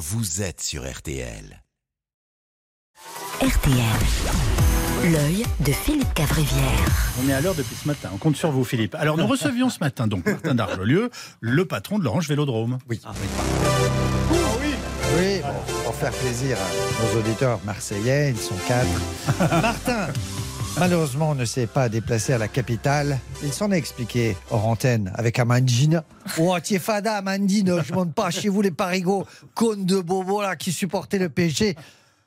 vous êtes sur RTL. RTL. L'œil de Philippe Cavrivière. On est à l'heure depuis ce matin. On compte sur vous, Philippe. Alors, nous recevions ce matin donc Martin d'Arjolieu, le patron de l'Orange Vélodrome. Oui. Oui, bon, pour faire plaisir à nos auditeurs marseillais, ils sont quatre. Martin, malheureusement, ne s'est pas déplacé à la capitale. Il s'en est expliqué hors antenne avec Amandine. Oh, t'es fada, Amandine, je monte pas chez vous les parigots, connes de bobo là qui supportaient le PSG.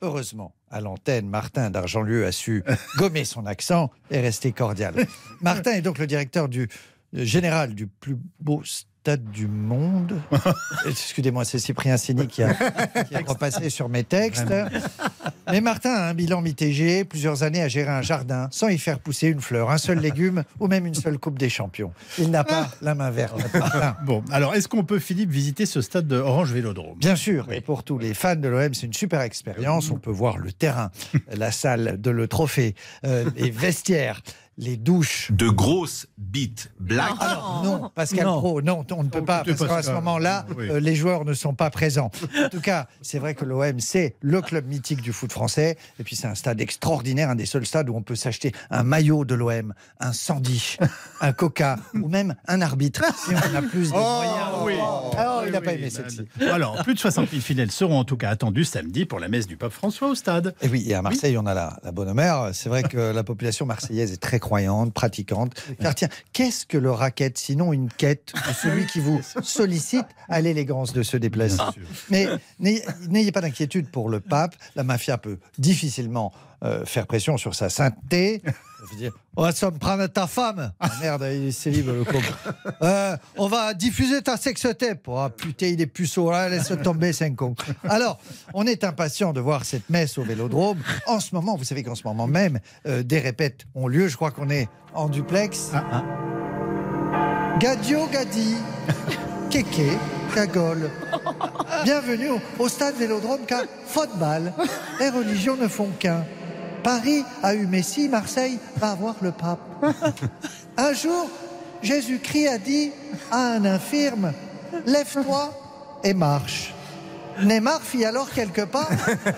Heureusement, à l'antenne, Martin d'Argentlieu a su gommer son accent et rester cordial. Martin est donc le directeur du le général du plus beau stade du monde. Excusez-moi, c'est Cyprien Sini qui a, qui a repassé sur mes textes. Mais Martin a un bilan mitigé, plusieurs années à gérer un jardin sans y faire pousser une fleur, un seul légume ou même une seule coupe des champions. Il n'a pas la main verte. Bon, alors, est-ce qu'on peut, Philippe, visiter ce stade de Orange Vélodrome? Bien sûr, et pour tous les fans de l'OM, c'est une super expérience. On peut voir le terrain, la salle de le trophée, euh, les vestiaires, les douches. De grosses bites black. Alors, non, Pascal Non. Pro, non, on ne peut pas, parce qu'à ce moment-là, Oui. euh, les joueurs ne sont pas présents. En tout cas, c'est vrai que l'OM, c'est le club mythique du foot français. Et puis, c'est un stade extraordinaire, un des seuls stades où on peut s'acheter un maillot de l'OM, un sandy, un coca, ou même un arbitre, si on a plus de moyens. oui. Alors, il n'a Oui, pas aimé celle-ci. Alors, plus de 60 000 fidèles seront en tout cas attendus samedi pour la messe du pape François au stade. Et oui, et à Marseille, on a la, la bonne mère. C'est vrai que la population marseillaise est très croyante, pratiquante. Car tiens, qu'est-ce que le racket sinon une quête de celui qui vous sollicite à l'élégance de se déplacer? Mais n'ayez n'ayez pas d'inquiétude pour le pape. La mafia peut difficilement euh, faire pression sur sa sainteté. Je veux dire, on va s'en prendre ta femme. Ah, merde, il est célib, le con. Euh, on va diffuser ta sextape. Oh, putain, il est puceau, là, laisse tomber, c'est un con. Alors, on est impatient de voir cette messe au vélodrome. En ce moment, vous savez qu'en ce moment même, euh, des répètes ont lieu. Je crois qu'on est en duplex. Ah, Gadio Gadi, Kéké, Cagole. Bienvenue au, au stade Vélodrome car football, les religions ne font qu'un. Paris a eu Messi, Marseille va avoir le pape. Un jour, Jésus-Christ a dit à un infirme, lève-toi et marche. Neymar fit alors quelques pas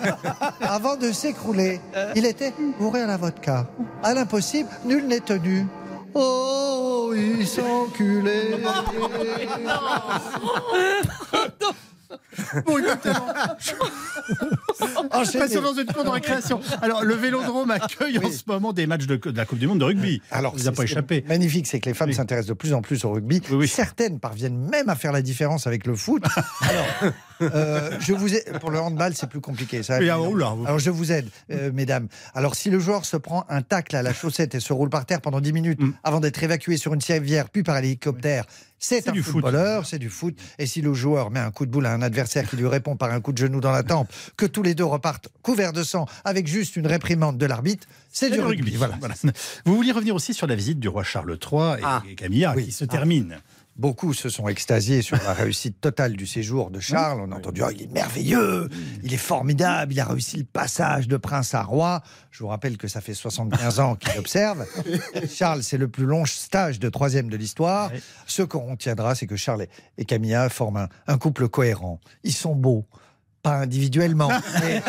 avant de s'écrouler. Il était bourré à la vodka. À l'impossible, nul n'est tenu. Oh, ils sont enculés. Bon, exactement. Enchaînez. Passons dans une cour de récréation. Alors, le Vélodrome accueille en ce moment des matchs de, de la Coupe du Monde de rugby. Alors, vous a pas échappé. Magnifique, c'est que les femmes Oui. s'intéressent de plus en plus au rugby. Oui. Certaines parviennent même à faire la différence avec le foot. Alors, euh, je vous ai... pour le handball, c'est plus compliqué. Ça, Oui, ah, oula, vous- Alors, je vous aide, euh, mesdames. Alors, si le joueur se prend un tacle à la chaussette et se roule par terre pendant 10 minutes Mm. avant d'être évacué sur une civière, puis par hélicoptère, c'est un du foot. footballeur, c'est du foot. Et si le joueur met un coup de boule à un adversaire qui lui répond par un coup de genou dans la tempe, que tous les deux repartent couverts de sang avec juste une réprimande de l'arbitre, c'est du rugby. Voilà. Voilà. Vous vouliez revenir aussi sur la visite du roi Charles III et, Ah. et Camilla Oui. qui se termine. Beaucoup se sont extasiés sur la réussite totale du séjour de Charles. On a entendu Ah, il est merveilleux, il est formidable, il a réussi le passage de prince à roi. Je vous rappelle que ça fait 75 ans qu'il observe. Charles, c'est le plus long stage de troisième de l'histoire. Ce qu'on retiendra, c'est que Charles et- et Camilla forment un, un couple cohérent. Ils sont beaux, pas individuellement, mais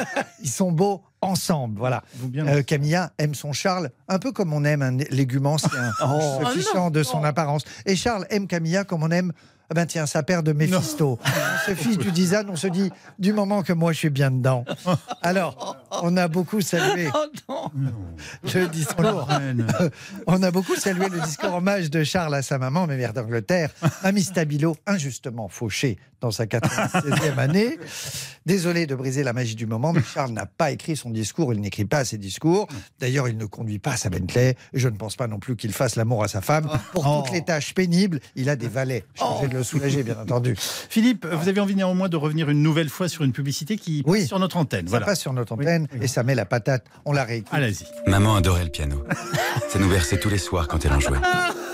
ils sont beaux ensemble. Voilà. Euh, Camilla aime son Charles un peu comme on aime un légume ancien, Oh. se fichant de son apparence. Et Charles aime Camilla comme on aime, ah ben tiens, sa paire de Méphisto. Se fiche du design, on se dit, du moment que moi je suis bien dedans. Alors, on a beaucoup salué le discours. Reine. On a beaucoup salué le discours hommage de Charles à sa maman, mère d'Angleterre, Mamie Stabilo, injustement fauchée dans sa 96e année. Désolé de briser la magie du moment, mais Charles n'a pas écrit son discours, il n'écrit pas ses discours. D'ailleurs, il ne conduit pas sa Bentley, je ne pense pas non plus qu'il fasse l'amour à sa femme. Pour Oh. toutes les tâches pénibles, il a des valets. Chargés de le soulager, bien entendu. Philippe, vous avez envie néanmoins de revenir une nouvelle fois sur une publicité qui Oui. passe sur notre antenne. Ça Voilà. passe sur notre antenne, et ça met la patate. On la réécoute. Allez-y. Maman adorait le piano. Ça nous berçait tous les soirs quand elle en jouait.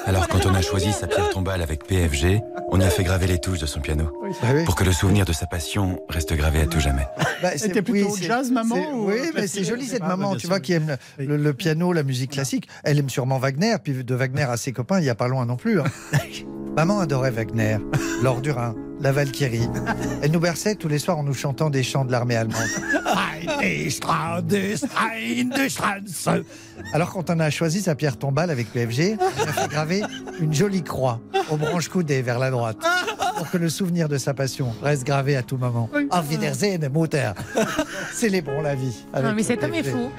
Alors quand on a choisi sa pierre tombale avec PFG, on y a fait graver les touches de son piano. Ah oui. Pour que le souvenir de sa passion reste gravé à tout jamais. Bah, C'était plutôt c'est- jazz, maman, ou Oui, mais c'est joli cette maman, tu sûr. vois, qui aime le, le- le piano, la musique classique. Elle aime sûrement Wagner, puis de Wagner à ses copains, il n'y a pas loin non plus. hein. Maman adorait Wagner, Laure Durin, la Valkyrie. Elle nous berçait tous les soirs en nous chantant des chants de l'armée allemande. Alors quand on a choisi sa pierre tombale avec PFG, on a fait graver une jolie croix aux branches coudées vers la droite pour que le souvenir de sa passion reste gravé à tout moment. Auf Wiedersehen, Mutter. Célébrons la vie. avec Non, mais cet homme est fou.